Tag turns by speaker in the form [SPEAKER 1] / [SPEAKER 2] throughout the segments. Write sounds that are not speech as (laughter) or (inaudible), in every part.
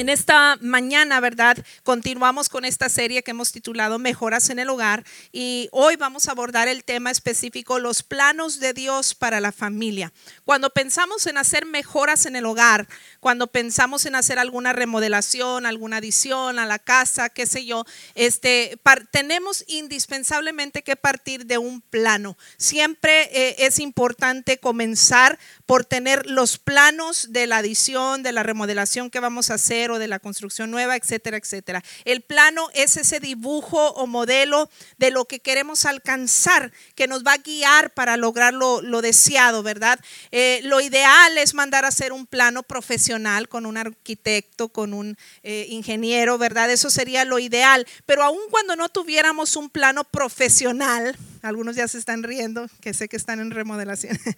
[SPEAKER 1] En esta mañana, ¿verdad? Continuamos con esta serie que hemos titulado Mejoras en el Hogar y hoy vamos a abordar el tema específico, los planos de Dios para la familia. Cuando pensamos en hacer mejoras en el hogar, cuando pensamos en hacer alguna remodelación, alguna adición a la casa, qué sé yo, este, tenemos indispensablemente que partir de un plano. Siempre eh, es importante comenzar por tener los planos de la adición, de la remodelación que vamos a hacer de la construcción nueva, etcétera, etcétera. El plano es ese dibujo o modelo de lo que queremos alcanzar, que nos va a guiar para lograr lo, deseado, ¿verdad? Eh, lo ideal es mandar a hacer un plano profesional con un arquitecto, con un eh, ingeniero, ¿verdad? Eso sería lo ideal. Pero aun cuando no tuviéramos un plano profesional, algunos ya se están riendo, que sé que están en remodelación. (laughs)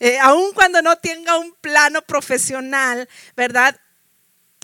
[SPEAKER 1] Eh, aun cuando no tenga un plano profesional, ¿verdad?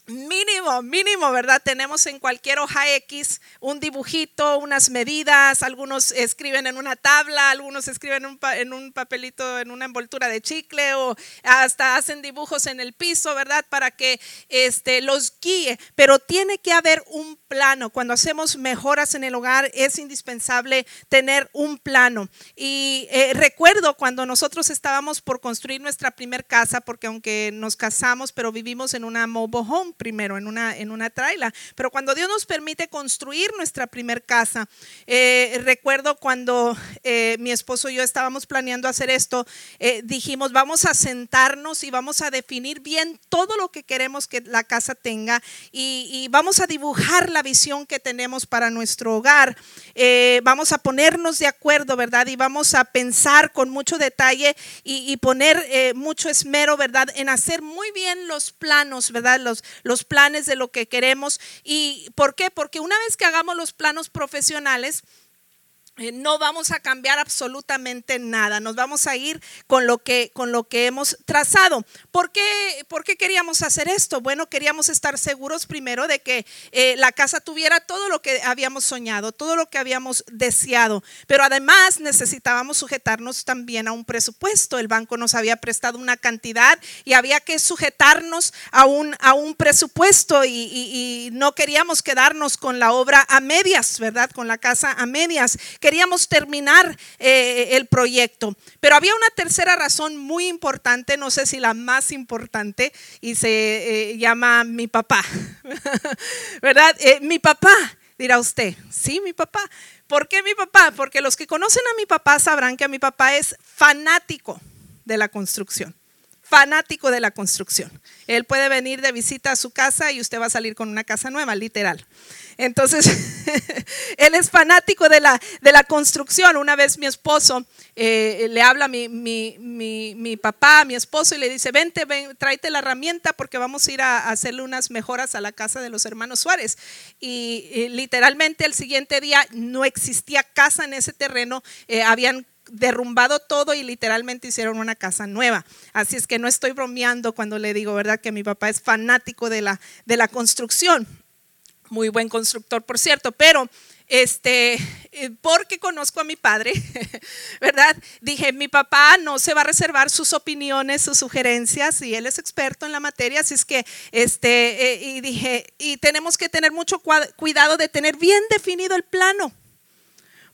[SPEAKER 1] Mínimo, mínimo, ¿verdad? Tenemos en cualquier hoja X un dibujito, unas medidas, algunos escriben en una tabla, algunos escriben en un, papelito, en una envoltura de chicle o hasta hacen dibujos en el piso, ¿verdad? Para que este, los guíe, pero tiene que haber un plano. Cuando hacemos mejoras en el hogar es indispensable tener un plano. Y eh, recuerdo cuando nosotros estábamos por construir nuestra primer casa, porque aunque nos casamos, pero vivimos en una mobile home, primero en una, en una traila. Pero cuando Dios nos permite construir nuestra primer casa, eh, recuerdo cuando eh, mi esposo y yo estábamos planeando hacer esto, eh, dijimos, vamos a sentarnos y vamos a definir bien todo lo que queremos que la casa tenga y, vamos a dibujar la visión que tenemos para nuestro hogar. vamos a ponernos de acuerdo, ¿verdad? Y vamos a pensar con mucho detalle y, y poner mucho esmero, ¿verdad? En hacer muy bien los planos, ¿verdad? Los, los planes de lo que queremos. ¿Y por qué? Porque una vez que hagamos los planos profesionales, no vamos a cambiar absolutamente nada, nos vamos a ir con lo que, con lo que hemos trazado. ¿Por qué, ¿Por qué queríamos hacer esto? Bueno, queríamos estar seguros primero de que eh, la casa tuviera todo lo que habíamos soñado, todo lo que habíamos deseado, pero además necesitábamos sujetarnos también a un presupuesto. El banco nos había prestado una cantidad y había que sujetarnos a un, a un presupuesto y no queríamos quedarnos con la obra a medias, ¿verdad? Con la casa a medias queríamos terminar eh, el proyecto. Pero había una tercera razón muy importante, no sé si la más importante, y se eh, llama mi papá. (laughs) ¿Verdad? Eh, mi papá, dirá usted. Sí, mi papá. ¿Por qué mi papá? Porque los que conocen a mi papá sabrán que mi papá es fanático de la construcción fanático de la construcción. Él puede venir de visita a su casa y usted va a salir con una casa nueva, literal. Entonces, (laughs) él es fanático de la, de la construcción. Una vez mi esposo eh, le habla a mi, mi, mi, papá, mi esposo, y le dice, vente, ven, tráete la herramienta porque vamos a ir a, hacerle unas mejoras a la casa de los hermanos Suárez. Y, literalmente el siguiente día no existía casa en ese terreno, eh, habían derrumbado todo y literalmente hicieron una casa nueva. Así es que no estoy bromeando cuando le digo, ¿verdad? Que mi papá es fanático de la, de la construcción muy buen constructor, por cierto, pero este, eh, porque conozco a mi padre, (laughs) ¿verdad? Dije, mi papá no se va a reservar sus opiniones, sus sugerencias, y él es experto en la materia, así es que, este, eh, y dije, y tenemos que tener mucho cuidado de tener bien definido el plano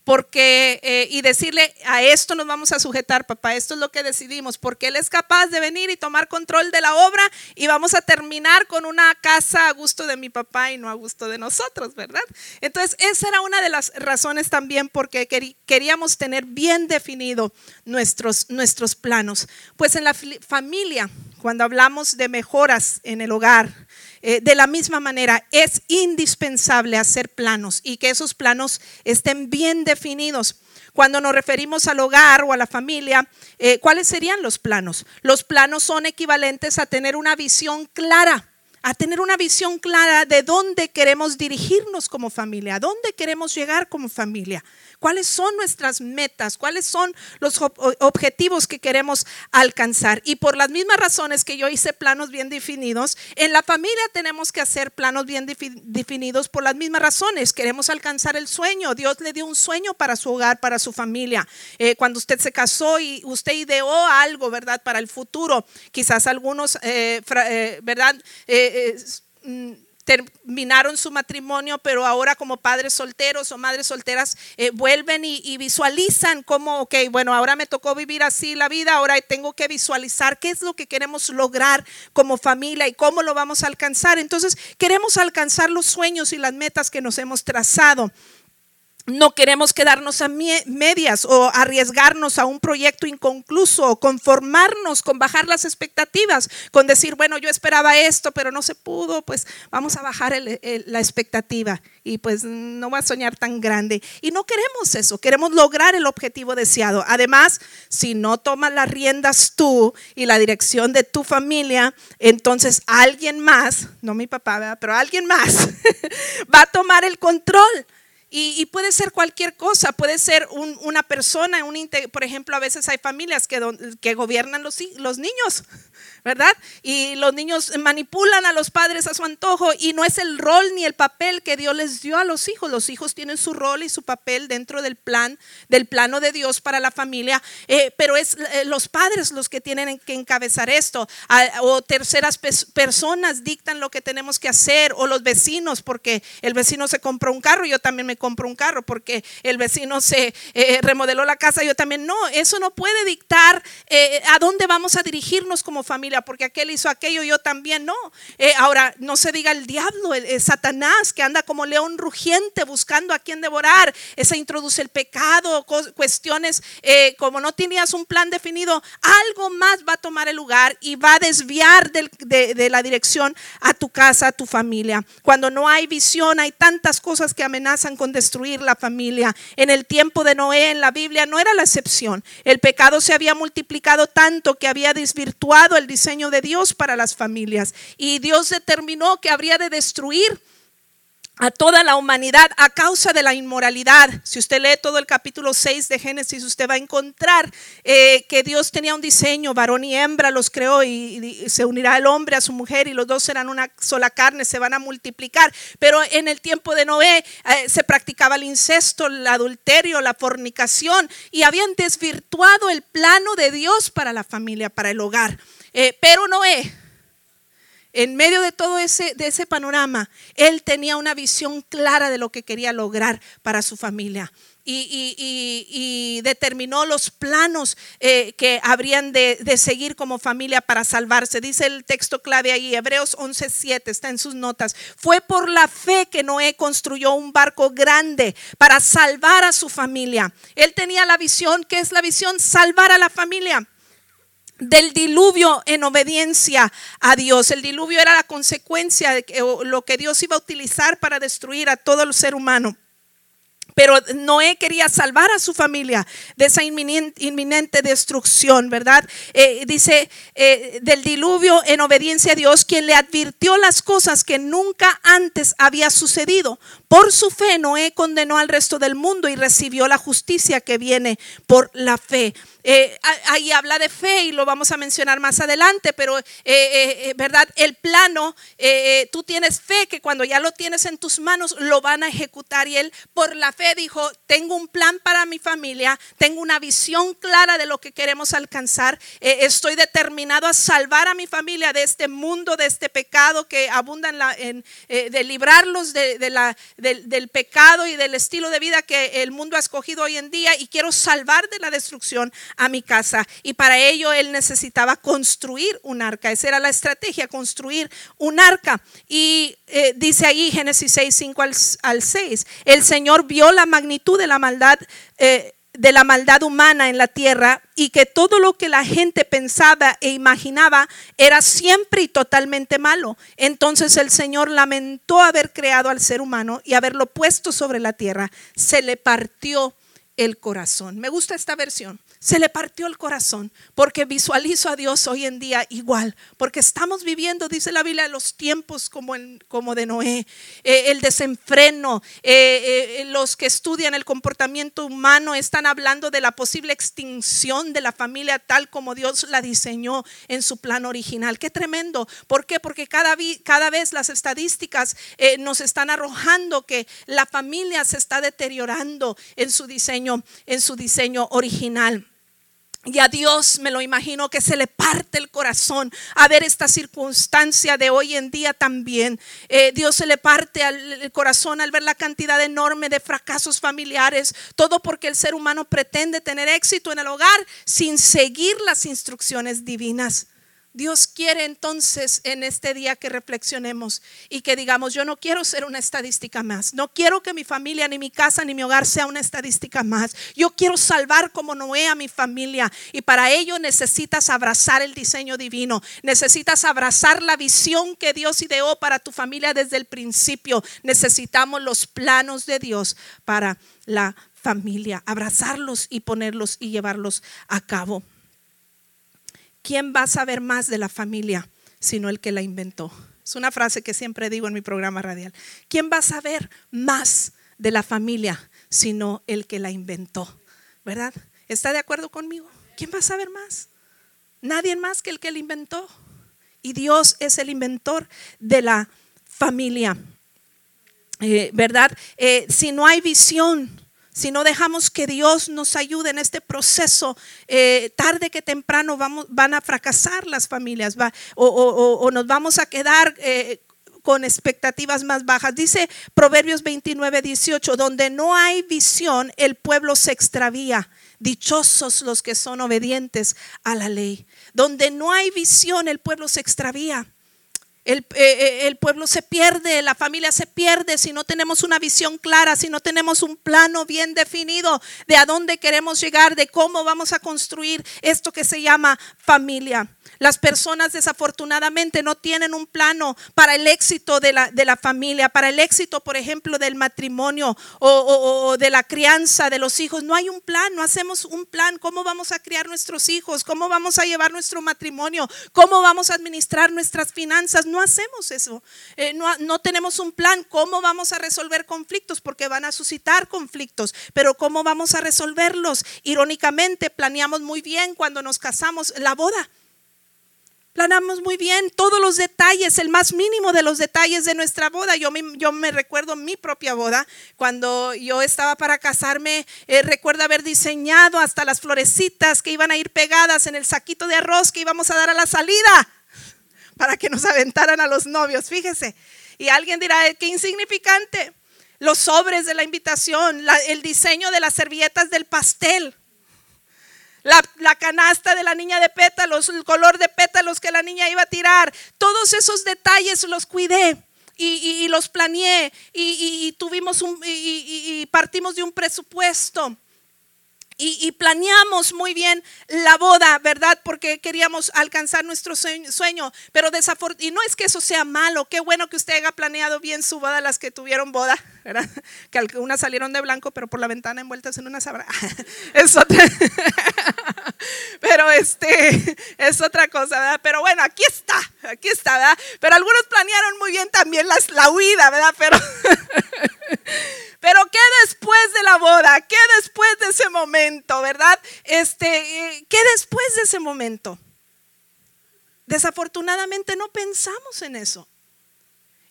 [SPEAKER 1] porque eh, y decirle a esto nos vamos a sujetar, papá, esto es lo que decidimos, porque él es capaz de venir y tomar control de la obra y vamos a terminar con una casa a gusto de mi papá y no a gusto de nosotros, ¿verdad? Entonces, esa era una de las razones también porque queríamos tener bien definido nuestros nuestros planos. Pues en la familia, cuando hablamos de mejoras en el hogar, eh, de la misma manera, es indispensable hacer planos y que esos planos estén bien definidos. Cuando nos referimos al hogar o a la familia, eh, ¿cuáles serían los planos? Los planos son equivalentes a tener una visión clara a tener una visión clara de dónde queremos dirigirnos como familia, a dónde queremos llegar como familia cuáles son nuestras metas, cuáles son los objetivos que queremos alcanzar. Y por las mismas razones que yo hice planos bien definidos, en la familia tenemos que hacer planos bien definidos por las mismas razones. Queremos alcanzar el sueño. Dios le dio un sueño para su hogar, para su familia. Eh, cuando usted se casó y usted ideó algo, ¿verdad? Para el futuro. Quizás algunos, eh, eh, ¿verdad? Mm, terminaron su matrimonio, pero ahora como padres solteros o madres solteras eh, vuelven y, visualizan como, ok, bueno, ahora me tocó vivir así la vida, ahora tengo que visualizar qué es lo que queremos lograr como familia y cómo lo vamos a alcanzar. Entonces, queremos alcanzar los sueños y las metas que nos hemos trazado no queremos quedarnos a medias o arriesgarnos a un proyecto inconcluso o conformarnos con bajar las expectativas, con decir, bueno, yo esperaba esto, pero no se pudo, pues vamos a bajar la expectativa y pues no va a soñar tan grande. Y no queremos eso, queremos lograr el objetivo deseado. Además, si no tomas las riendas tú y la dirección de tu familia, entonces alguien más, no mi papá, pero alguien más (laughs) va a tomar el control y, puede ser cualquier cosa, puede ser una persona, un, por ejemplo, a veces hay familias que, que gobiernan los, los niños. ¿Verdad? Y los niños manipulan a los padres a su antojo y no es el rol ni el papel que Dios les dio a los hijos. Los hijos tienen su rol y su papel dentro del plan, del plano de Dios para la familia, eh, pero es eh, los padres los que tienen que encabezar esto, o terceras personas dictan lo que tenemos que hacer, o los vecinos, porque el vecino se compró un carro, yo también me compro un carro, porque el vecino se eh, remodeló la casa, yo también no, eso no puede dictar a dónde vamos a dirigirnos como familia porque aquel hizo aquello, yo también no. Eh, ahora, no se diga el diablo, el, Satanás, que anda como león rugiente buscando a quien devorar. Ese introduce el pecado, cuestiones, eh, como no tenías un plan definido, algo más va a tomar el lugar y va a desviar de, de la dirección a tu casa, a tu familia. Cuando no hay visión, hay tantas cosas que amenazan con destruir la familia. En el tiempo de Noé, en la Biblia, no era la excepción. El pecado se había multiplicado tanto que había desvirtuado el diseño de Dios para las familias. Y Dios determinó que habría de destruir a toda la humanidad a causa de la inmoralidad. Si usted lee todo el capítulo 6 de Génesis, usted va a encontrar eh, que Dios tenía un diseño, varón y hembra los creó y, se unirá el hombre a su mujer y los dos serán una sola carne, se van a multiplicar. Pero en el tiempo de Noé eh, se practicaba el incesto, el adulterio, la fornicación y habían desvirtuado el plano de Dios para la familia, para el hogar. Eh, pero Noé, en medio de todo ese, de ese panorama, él tenía una visión clara de lo que quería lograr para su familia. Y, determinó los planos eh, que habrían de, seguir como familia para salvarse. Dice el texto clave ahí, Hebreos 11:7, está en sus notas. Fue por la fe que Noé construyó un barco grande para salvar a su familia. Él tenía la visión, ¿qué es la visión? Salvar a la familia del diluvio en obediencia a Dios. El diluvio era la consecuencia de lo que Dios iba a utilizar para destruir a todo el ser humano. Pero Noé quería salvar a su familia de esa inminente, destrucción, ¿verdad? Eh, dice eh, del diluvio en obediencia a Dios, quien le advirtió las cosas que nunca antes había sucedido. Por su fe, Noé condenó al resto del mundo y recibió la justicia que viene por la fe. Eh, ahí habla de fe y lo vamos a mencionar más adelante, pero eh, eh, verdad, el plano, tú tienes fe que cuando ya lo tienes en tus manos lo van a ejecutar. Y él por la fe dijo, tengo un plan para mi familia, tengo una visión clara de lo que queremos alcanzar, estoy determinado a salvar a mi familia de este mundo, de este pecado que abunda en, la, en de librarlos de, la, del pecado y del estilo de vida que el mundo ha escogido hoy en día. Y quiero salvar de la destrucción a mi casa. Y para ello él necesitaba construir un arca. Esa era la estrategia, construir un arca. Y eh, dice ahí Génesis 6, 5 al, 6, el Señor vio la magnitud de la maldad. Eh, de la maldad humana en la tierra y que todo lo que la gente pensaba e imaginaba era siempre y totalmente malo. Entonces el Señor lamentó haber creado al ser humano y haberlo puesto sobre la tierra. Se le partió el corazón. Me gusta esta versión se le partió el corazón porque visualizo a Dios hoy en día igual, porque estamos viviendo, dice la Biblia, los tiempos como, como de Noé, eh, el desenfreno, eh, eh, los que estudian el comportamiento humano están hablando de la posible extinción de la familia tal como Dios la diseñó en su plan original. Qué tremendo. ¿Por qué? Porque cada, cada vez las estadísticas nos están arrojando que la familia se está deteriorando en su diseño, en su diseño original. Y a Dios me lo imagino que se le parte el corazón a ver esta circunstancia de hoy en día también. Eh, Dios se le parte el corazón al ver la cantidad enorme de fracasos familiares. Todo porque el ser humano pretende tener éxito en el hogar sin seguir las instrucciones divinas. Dios quiere entonces en este día que reflexionemos y que digamos, yo no quiero ser una estadística más, no quiero que mi familia, ni mi casa, ni mi hogar sea una estadística más. Yo quiero salvar como Noé a mi familia y para ello necesitas abrazar el diseño divino, necesitas abrazar la visión que Dios ideó para tu familia desde el principio. Necesitamos los planos de Dios para la familia, abrazarlos y ponerlos y llevarlos a cabo. ¿Quién va a saber más de la familia sino el que la inventó? Es una frase que siempre digo en mi programa radial. ¿Quién va a saber más de la familia sino el que la inventó? ¿Verdad? ¿Está de acuerdo conmigo? ¿Quién va a saber más? Nadie más que el que la inventó. Y Dios es el inventor de la familia. Eh, ¿Verdad? Eh, si no hay visión, si no dejamos que Dios nos ayude en este proceso, eh, tarde que temprano van a fracasar las familias o, nos vamos a quedar eh, con expectativas más bajas. Dice Proverbios 29, 18, donde no hay visión, el pueblo se extravía. Dichosos los que son obedientes a la ley. Donde no hay visión, el pueblo se extravía. Eh, eh, el, pueblo se pierde, la familia se pierde si no tenemos una visión clara, si no tenemos un plano bien definido de a dónde queremos llegar, de cómo vamos a construir esto que se llama familia. Las personas desafortunadamente no tienen un plano para el éxito de la, de la familia, para el éxito, por ejemplo, del matrimonio o, de la crianza de los hijos. No hay un plan, no hacemos un plan. ¿Cómo vamos a criar nuestros hijos? ¿Cómo vamos a llevar nuestro matrimonio? ¿Cómo vamos a administrar nuestras finanzas? No hacemos eso. Eh, no, tenemos un plan. ¿Cómo vamos a resolver conflictos? Porque van a suscitar conflictos. Pero ¿cómo vamos a resolverlos? Irónicamente, planeamos muy bien cuando nos casamos la boda. Planamos muy bien todos los detalles, el más mínimo de los detalles de nuestra boda. Yo me, yo me recuerdo mi propia boda, cuando yo estaba para casarme, eh, recuerdo haber diseñado hasta las florecitas que iban a ir pegadas en el saquito de arroz que íbamos a dar a la salida para que nos aventaran a los novios, fíjese. Y alguien dirá, eh, qué insignificante. Los sobres de la invitación, el diseño de las servilletas del pastel la, canasta de la niña de pétalos, el color de pétalos que la niña iba a tirar, todos esos detalles los cuidé. Y, los planeé y, tuvimos un, y partimos de un presupuesto y, planeamos muy bien la boda, ¿verdad? Porque queríamos alcanzar nuestro sueño, pero desafortunadamente, y no es que eso sea malo, qué bueno que usted haya planeado bien su boda, las que tuvieron boda, (laughs) ¿verdad? Que algunas salieron de blanco, pero por la ventana envueltas en una sabra. (laughs) Es otra. (laughs) Pero este, es otra cosa, ¿verdad? Pero bueno, aquí está, aquí está, ¿verdad? Pero algunos planearon muy bien también las, la huida, ¿verdad? Pero. Pero ¿qué después de la boda? ¿Qué después de ese momento, verdad? Este, eh, ¿qué después de ese momento? Desafortunadamente no pensamos en eso.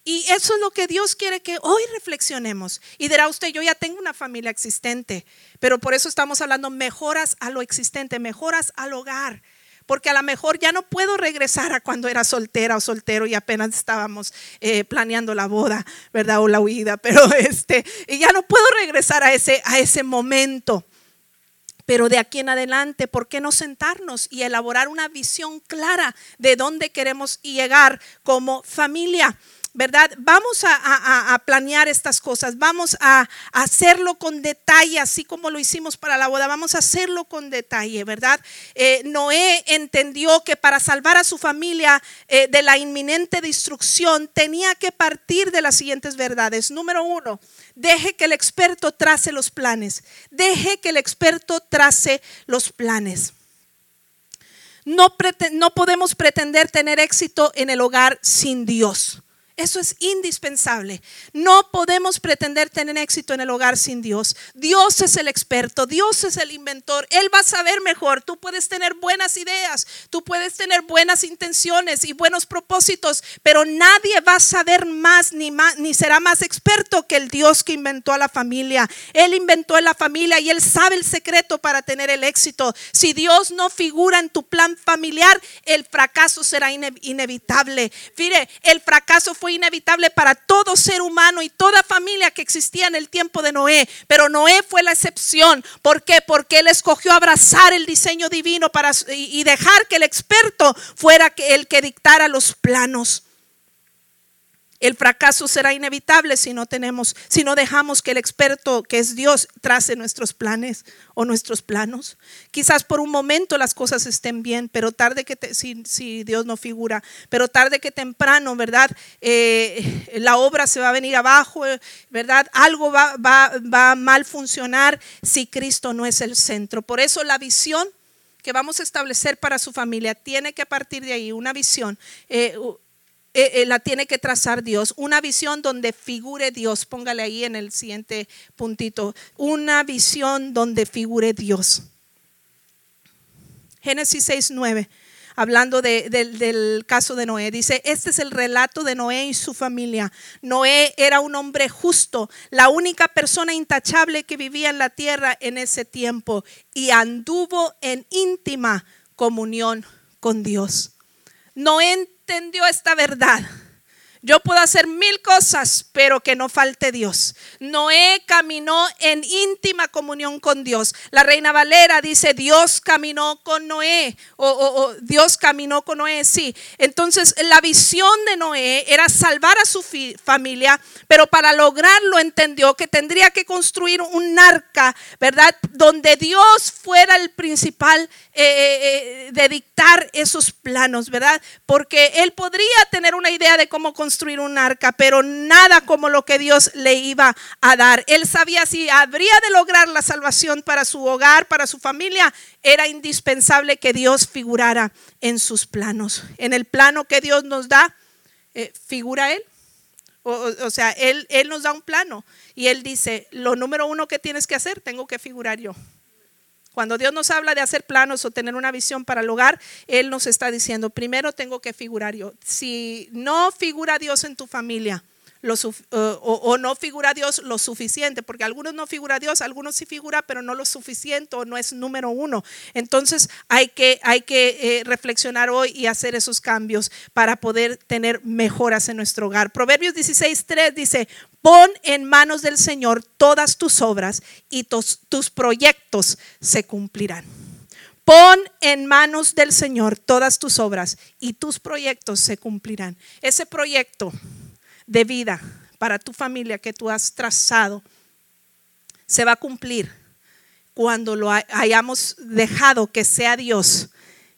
[SPEAKER 1] Y eso es lo que Dios quiere que hoy reflexionemos. Y dirá usted, yo ya tengo una familia existente, pero por eso estamos hablando mejoras a lo existente, mejoras al hogar porque a lo mejor ya no puedo regresar a cuando era soltera o soltero y apenas estábamos eh, planeando la boda, ¿verdad? O la huida, (laughs) pero este, y ya no puedo regresar a ese, a ese momento. Pero de aquí en adelante, ¿por qué no sentarnos y elaborar una visión clara de dónde queremos llegar como familia? ¿Verdad? Vamos a, planear estas cosas, vamos a, hacerlo con detalle, así como lo hicimos para la boda, vamos a hacerlo con detalle, ¿verdad? Eh, Noé entendió que para salvar a su familia eh, de la inminente destrucción tenía que partir de las siguientes verdades. Número uno, deje que el experto trace los planes, deje que el experto trace los planes. No, no podemos pretender tener éxito en el hogar sin Dios. Eso es indispensable. No podemos pretender tener éxito en el hogar sin Dios. Dios es el experto, Dios es el inventor. Él va a saber mejor. Tú puedes tener buenas ideas, tú puedes tener buenas intenciones y buenos propósitos, pero nadie va a saber más ni, ni será más experto que el Dios que inventó a la familia. Él inventó a la familia y él sabe el secreto para tener el éxito. Si Dios no figura en tu plan familiar, el fracaso será inevitable. Mire, el fracaso fue inevitable para todo ser humano y toda familia que existía en el tiempo de Noé, pero Noé fue la excepción. ¿Por qué? Porque él escogió abrazar el diseño divino para, y dejar que el experto fuera el que dictara los planos. El fracaso será inevitable si no tenemos, si no dejamos que el experto que es Dios trace nuestros planes o nuestros planos. Quizás por un momento las cosas estén bien, pero tarde que si, Dios no figura, pero tarde que temprano, ¿verdad? Eh, la obra se va a venir abajo, ¿verdad? Algo va, a mal funcionar si Cristo no es el centro. Por eso la visión que vamos a establecer para su familia tiene que partir de ahí, una visión. Eh, eh, eh, la tiene que trazar Dios. Una visión donde figure Dios. Póngale ahí en el siguiente puntito. Una visión donde figure Dios. Génesis 6, 9. Hablando del caso de Noé, dice, este es el relato de Noé y su familia. Noé era un hombre justo, la única persona intachable que vivía en la tierra en ese tiempo y anduvo en íntima comunión con Dios. Noé entendió esta verdad. Yo puedo hacer mil cosas, pero que no falte Dios. Noé caminó en íntima comunión con Dios. La reina Valera dice, Dios caminó con Noé, o, Dios caminó con Noé, sí. Entonces, la visión de Noé era salvar a su familia, pero para lograrlo entendió que tendría que construir un arca, ¿verdad? Donde Dios fuera el principal eh, eh, eh, de dictar esos planos, ¿verdad? Porque él podría tener una idea de cómo construir un arca, pero nada como lo que Dios le iba a dar. Él sabía si habría de lograr la salvación para su hogar, para su familia, era indispensable que Dios figurara en sus planos. En el plano que Dios nos da, figura Él. O, o, sea, él, él nos da un plano y Él dice, lo número uno que tienes que hacer, tengo que figurar yo. Cuando Dios nos habla de hacer planos o tener una visión para el hogar, Él nos está diciendo, primero tengo que figurar yo. Si no figura Dios en tu familia, o, no figura Dios lo suficiente, porque algunos no figura Dios, algunos sí figura, pero no lo suficiente o no es número uno. Entonces hay que, hay que eh, reflexionar hoy y hacer esos cambios para poder tener mejoras en nuestro hogar. Proverbios 16.3 dice, pon en manos del Señor todas tus obras y tus, tus proyectos se cumplirán. Pon en manos del Señor todas tus obras y tus proyectos se cumplirán. Ese proyecto de vida para tu familia que tú has trazado se va a cumplir cuando lo hayamos dejado que sea Dios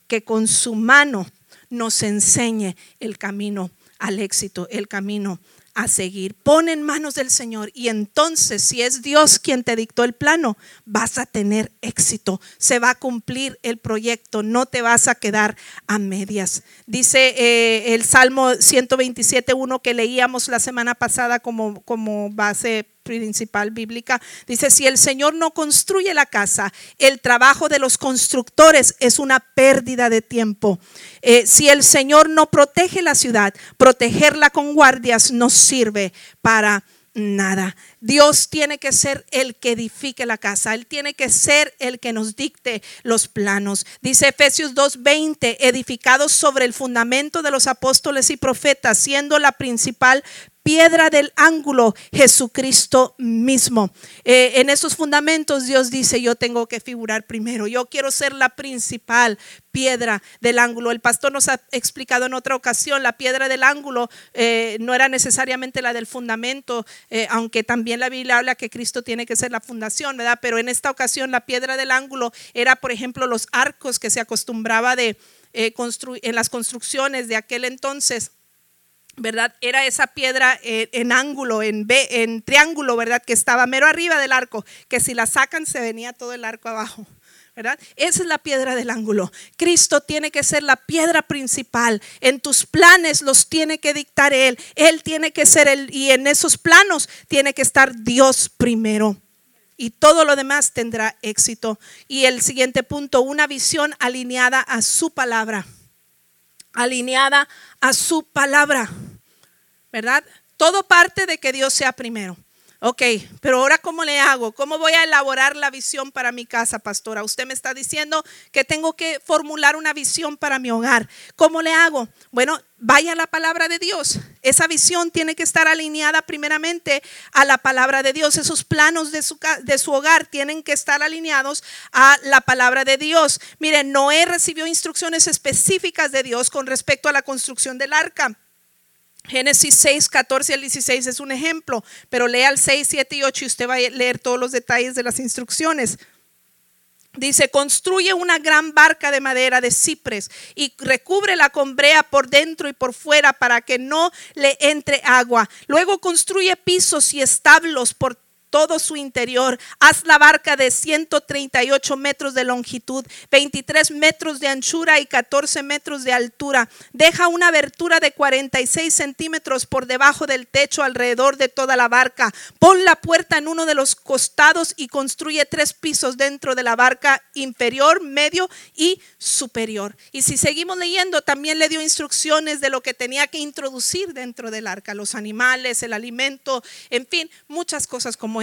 [SPEAKER 1] que con su mano nos enseñe el camino al éxito, el camino a seguir. Pon en manos del Señor y entonces si es Dios quien te dictó el plano, vas a tener éxito. Se va a cumplir el proyecto, no te vas a quedar a medias. Dice eh, el Salmo 127.1 que leíamos la semana pasada como, como base principal bíblica, dice, si el Señor no construye la casa, el trabajo de los constructores es una pérdida de tiempo. Eh, si el Señor no protege la ciudad, protegerla con guardias no sirve para nada. Dios tiene que ser el que edifique la casa. Él tiene que ser el que nos dicte los planos. Dice Efesios 2:20, edificados sobre el fundamento de los apóstoles y profetas, siendo la principal piedra del ángulo, Jesucristo mismo. Eh, en esos fundamentos Dios dice, yo tengo que figurar primero, yo quiero ser la principal piedra del ángulo. El pastor nos ha explicado en otra ocasión, la piedra del ángulo eh, no era necesariamente la del fundamento, eh, aunque también la Biblia habla que Cristo tiene que ser la fundación, ¿verdad? Pero en esta ocasión la piedra del ángulo era, por ejemplo, los arcos que se acostumbraba de construir en las construcciones de aquel entonces ¿verdad? Era esa piedra eh, en ángulo, en, B, en triángulo, ¿verdad? Que estaba mero arriba del arco, que si la sacan se venía todo el arco abajo. ¿verdad? Esa es la piedra del ángulo. Cristo tiene que ser la piedra principal. En tus planes los tiene que dictar Él. Él tiene que ser el, y en esos planos tiene que estar Dios primero. Y todo lo demás tendrá éxito. Y el siguiente punto, una visión alineada a su palabra. Alineada a su palabra. ¿Verdad? Todo parte de que Dios sea primero. Ok, pero ahora ¿cómo le hago? ¿Cómo voy a elaborar la visión para mi casa, pastora? Usted me está diciendo que tengo que formular una visión para mi hogar. ¿Cómo le hago? Bueno, vaya a la palabra de Dios. Esa visión tiene que estar alineada primeramente a la palabra de Dios. Esos planos de su, de su hogar tienen que estar alineados a la palabra de Dios. Miren, Noé recibió instrucciones específicas de Dios con respecto a la construcción del arca. Génesis 6, 14 al 16 es un ejemplo, pero lea el 6, 7 y 8 y usted va a leer todos los detalles de las instrucciones. Dice, construye una gran barca de madera de cipres y recúbrela con brea por dentro y por fuera para que no le entre agua. Luego construye pisos y establos por todo su interior. Haz la barca de 138 metros de longitud, 23 metros de anchura y 14 metros de altura. Deja una abertura de 46 centímetros por debajo del techo alrededor de toda la barca. Pon la puerta en uno de los costados y construye tres pisos dentro de la barca inferior, medio y superior. Y si seguimos leyendo, también le dio instrucciones de lo que tenía que introducir dentro del arca, los animales, el alimento, en fin, muchas cosas como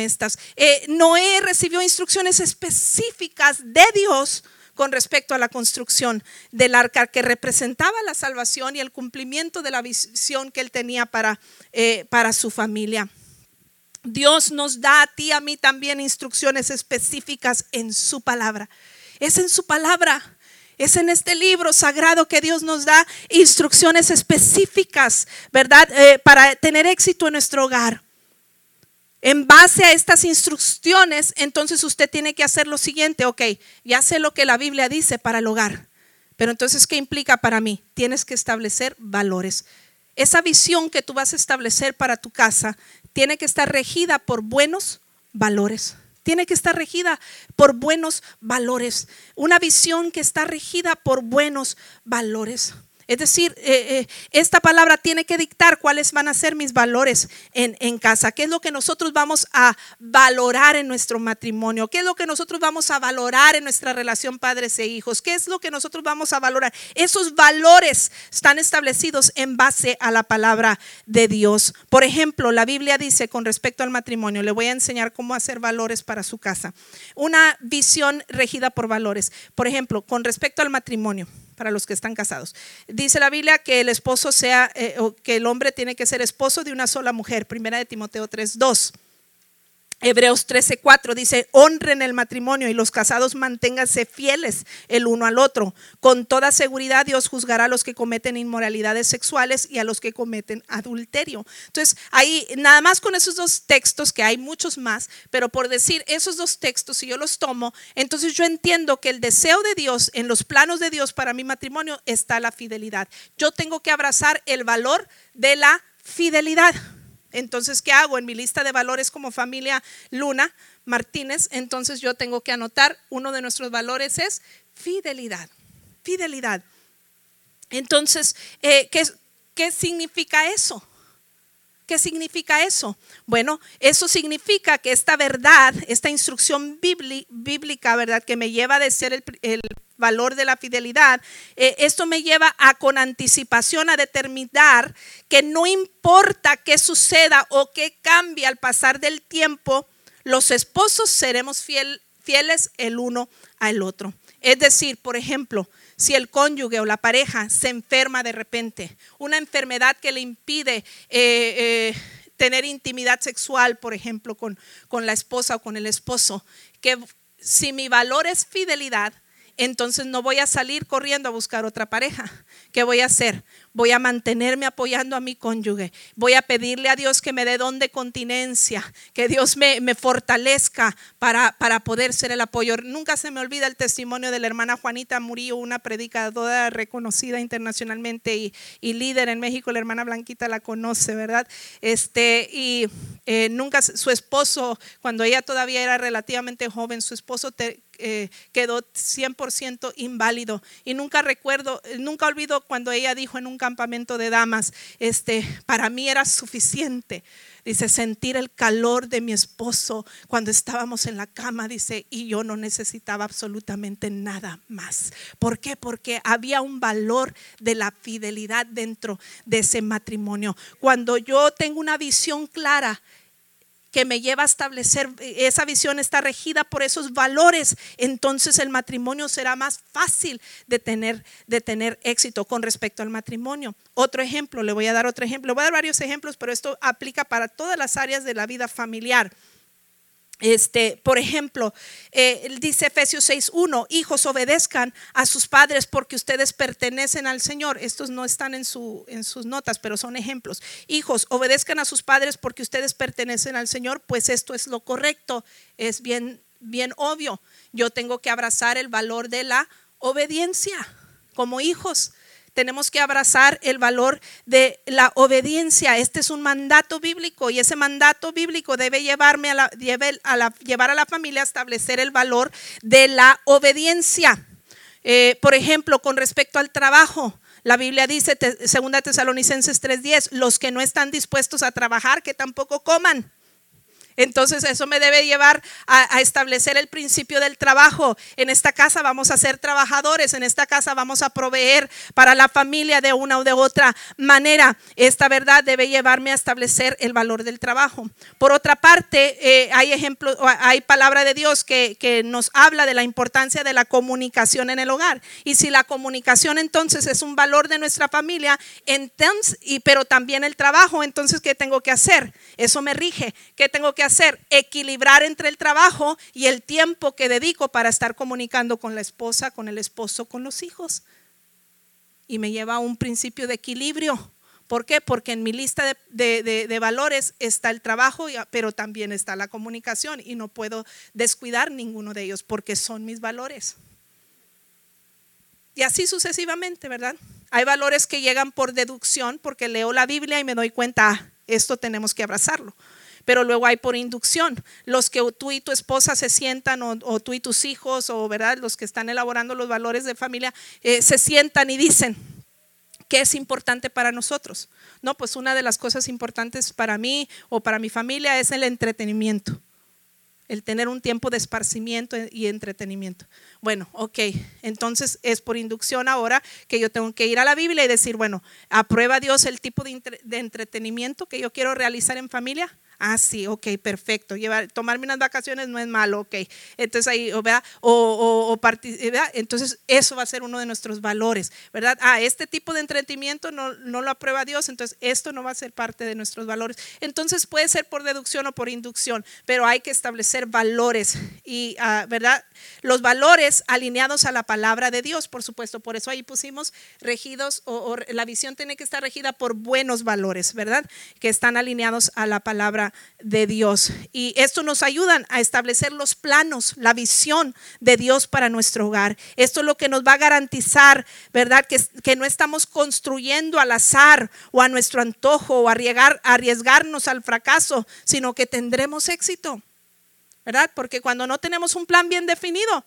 [SPEAKER 1] Eh, Noé recibió instrucciones específicas de Dios con respecto a la construcción del arca que representaba la salvación y el cumplimiento de la visión que él tenía para, eh, para su familia. Dios nos da a ti, a mí también instrucciones específicas en su palabra. Es en su palabra. Es en este libro sagrado que Dios nos da instrucciones específicas, ¿verdad? Eh, para tener éxito en nuestro hogar. En base a estas instrucciones, entonces usted tiene que hacer lo siguiente, ok, ya sé lo que la Biblia dice para el hogar, pero entonces, ¿qué implica para mí? Tienes que establecer valores. Esa visión que tú vas a establecer para tu casa tiene que estar regida por buenos valores. Tiene que estar regida por buenos valores. Una visión que está regida por buenos valores. Es decir, eh, eh, esta palabra tiene que dictar cuáles van a ser mis valores en, en, casa, qué es lo que nosotros vamos a valorar en nuestro matrimonio, qué es lo que nosotros vamos a valorar en nuestra relación padres e hijos, qué es lo que nosotros vamos a valorar. Esos valores están establecidos en base a la palabra de Dios. Por ejemplo, la Biblia dice con respecto al matrimonio, le voy a enseñar cómo hacer valores para su casa. Una visión regida por valores. Por ejemplo, con respecto al matrimonio para los que están casados. Dice la Biblia que el esposo sea, eh, o que el hombre tiene que ser esposo de una sola mujer. Primera de Timoteo 3.2. Hebreos 13:4 dice, honren el matrimonio y los casados manténganse fieles el uno al otro. Con toda seguridad Dios juzgará a los que cometen inmoralidades sexuales y a los que cometen adulterio. Entonces, ahí nada más con esos dos textos, que hay muchos más, pero por decir esos dos textos, si yo los tomo, entonces yo entiendo que el deseo de Dios, en los planos de Dios para mi matrimonio, está la fidelidad. Yo tengo que abrazar el valor de la fidelidad. Entonces, ¿qué hago? En mi lista de valores como familia Luna Martínez, entonces yo tengo que anotar, uno de nuestros valores es fidelidad, fidelidad. Entonces, eh, ¿qué, ¿qué significa eso? ¿Qué significa eso? Bueno, eso significa que esta verdad, esta instrucción bíblica, ¿verdad? Que me lleva de ser el, valor de la fidelidad, eh, esto me lleva a con anticipación a determinar que no importa qué suceda o qué cambie al pasar del tiempo, los esposos seremos fieles el uno al otro. Es decir, por ejemplo, si el cónyuge o la pareja se enferma de repente, una enfermedad que le impide eh, eh, tener intimidad sexual, por ejemplo, con, con la esposa o con el esposo, que si mi valor es fidelidad, entonces no voy a salir corriendo a buscar otra pareja. ¿Qué voy a hacer? voy a mantenerme apoyando a mi cónyuge, voy a pedirle a Dios que me dé don de continencia, que Dios me, me fortalezca para, para, poder ser el apoyo. Nunca se me olvida el testimonio de la hermana Juanita Murillo, una predicadora reconocida internacionalmente y, y líder en México, la hermana Blanquita la conoce, ¿verdad? Este, y eh, nunca su esposo, cuando ella todavía era relativamente joven, su esposo te, eh, quedó 100% inválido. Y nunca recuerdo, nunca olvido cuando ella dijo en un campamento de damas, este, para mí era suficiente. Dice, sentir el calor de mi esposo cuando estábamos en la cama, dice, y yo no necesitaba absolutamente nada más. ¿Por qué? Porque había un valor de la fidelidad dentro de ese matrimonio. Cuando yo tengo una visión clara que me lleva a establecer, esa visión está regida por esos valores, entonces el matrimonio será más fácil de tener, de tener éxito con respecto al matrimonio. Otro ejemplo, le voy a dar otro ejemplo, voy a dar varios ejemplos, pero esto aplica para todas las áreas de la vida familiar. Este, por ejemplo, eh, dice Efesios 6:1, hijos obedezcan a sus padres porque ustedes pertenecen al Señor. Estos no están en, su, en sus notas, pero son ejemplos. Hijos, obedezcan a sus padres porque ustedes pertenecen al Señor, pues esto es lo correcto, es bien, bien obvio. Yo tengo que abrazar el valor de la obediencia como hijos tenemos que abrazar el valor de la obediencia. Este es un mandato bíblico y ese mandato bíblico debe llevarme a la, llevar a la familia a establecer el valor de la obediencia. Eh, por ejemplo, con respecto al trabajo, la Biblia dice, segunda Tesalonicenses 3:10, los que no están dispuestos a trabajar, que tampoco coman. Entonces eso me debe llevar a, establecer el principio del trabajo. En esta casa vamos a ser trabajadores, en esta casa vamos a proveer para la familia de una o de otra manera. Esta verdad debe llevarme a establecer el valor del trabajo. Por otra parte, eh, hay ejemplos, hay palabra de Dios que, que nos habla de la importancia de la comunicación en el hogar. Y si la comunicación entonces es un valor de nuestra familia, entonces, y, pero también el trabajo, entonces, ¿qué tengo que hacer? Eso me rige. ¿Qué tengo que hacer? hacer? Equilibrar entre el trabajo y el tiempo que dedico para estar comunicando con la esposa, con el esposo, con los hijos. Y me lleva a un principio de equilibrio. ¿Por qué? Porque en mi lista de, valores está el trabajo, pero también está la comunicación y no puedo descuidar ninguno de ellos porque son mis valores. Y así sucesivamente, ¿verdad? Hay valores que llegan por deducción porque leo la Biblia y me doy cuenta, ah, esto tenemos que abrazarlo pero luego hay por inducción. Los que tú y tu esposa se sientan, o, tú y tus hijos, o verdad, los que están elaborando los valores de familia, eh, se sientan y dicen, ¿qué es importante para nosotros? No, pues una de las cosas importantes para mí o para mi familia es el entretenimiento el tener un tiempo de esparcimiento y entretenimiento. Bueno, ok, entonces es por inducción ahora que yo tengo que ir a la Biblia y decir, bueno, ¿aprueba Dios el tipo de, de entretenimiento que yo quiero realizar en familia? Ah, sí, ok, perfecto. Llevar, tomarme unas vacaciones no es malo, ok. Entonces ahí, ¿verdad? O, o, Entonces eso va a ser uno de nuestros valores, ¿verdad? Ah, este tipo de entretenimiento no, no lo aprueba Dios, entonces esto no va a ser parte de nuestros valores. Entonces puede ser por deducción o por inducción, pero hay que establecer valores y, ah, ¿verdad? Los valores alineados a la palabra de Dios, por supuesto. Por eso ahí pusimos regidos o la visión tiene que estar regida por buenos valores, ¿verdad? Que están alineados a la palabra de Dios. Y esto nos ayuda a establecer los planos, la visión de Dios para nuestro hogar. Esto es lo que nos va a garantizar, ¿verdad? Que, que no estamos construyendo al azar o a nuestro antojo o arriesgar, arriesgarnos al fracaso, sino que tendremos éxito, ¿verdad? Porque cuando no tenemos un plan bien definido,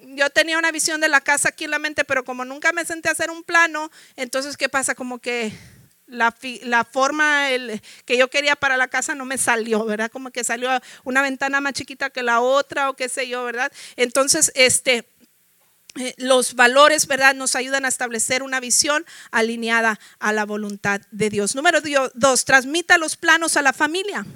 [SPEAKER 1] yo tenía una visión de la casa aquí en la mente, pero como nunca me senté a hacer un plano, entonces, ¿qué pasa? Como que la, la forma el, que yo quería para la casa no me salió, ¿verdad? Como que salió una ventana más chiquita que la otra o qué sé yo, ¿verdad? Entonces, este, eh, los valores, ¿verdad? Nos ayudan a establecer una visión alineada a la voluntad de Dios. Número dos, transmita los planos a la familia.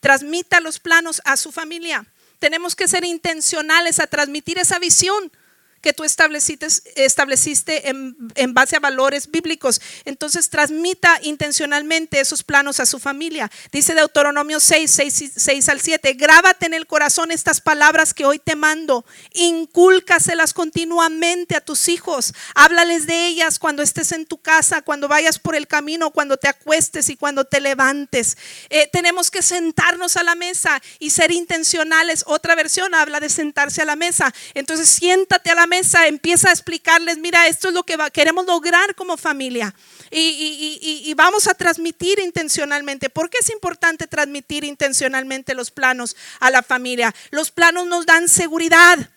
[SPEAKER 1] Transmita los planos a su familia. Tenemos que ser intencionales a transmitir esa visión que tú estableciste, en, en, base a valores bíblicos. Entonces transmita intencionalmente esos planos a su familia. Dice Deuteronomio 6, 6, 6 al 7, grábate en el corazón estas palabras que hoy te mando, incúlcaselas continuamente a tus hijos, háblales de ellas cuando estés en tu casa, cuando vayas por el camino, cuando te acuestes y cuando te levantes. Eh, tenemos que sentarnos a la mesa y ser intencionales. Otra versión habla de sentarse a la mesa. Entonces siéntate a la mesa, empieza a explicarles, mira, esto es lo que queremos lograr como familia. Y, vamos a transmitir intencionalmente. ¿Por qué es importante transmitir intencionalmente los planos a la familia? Los planos nos dan seguridad.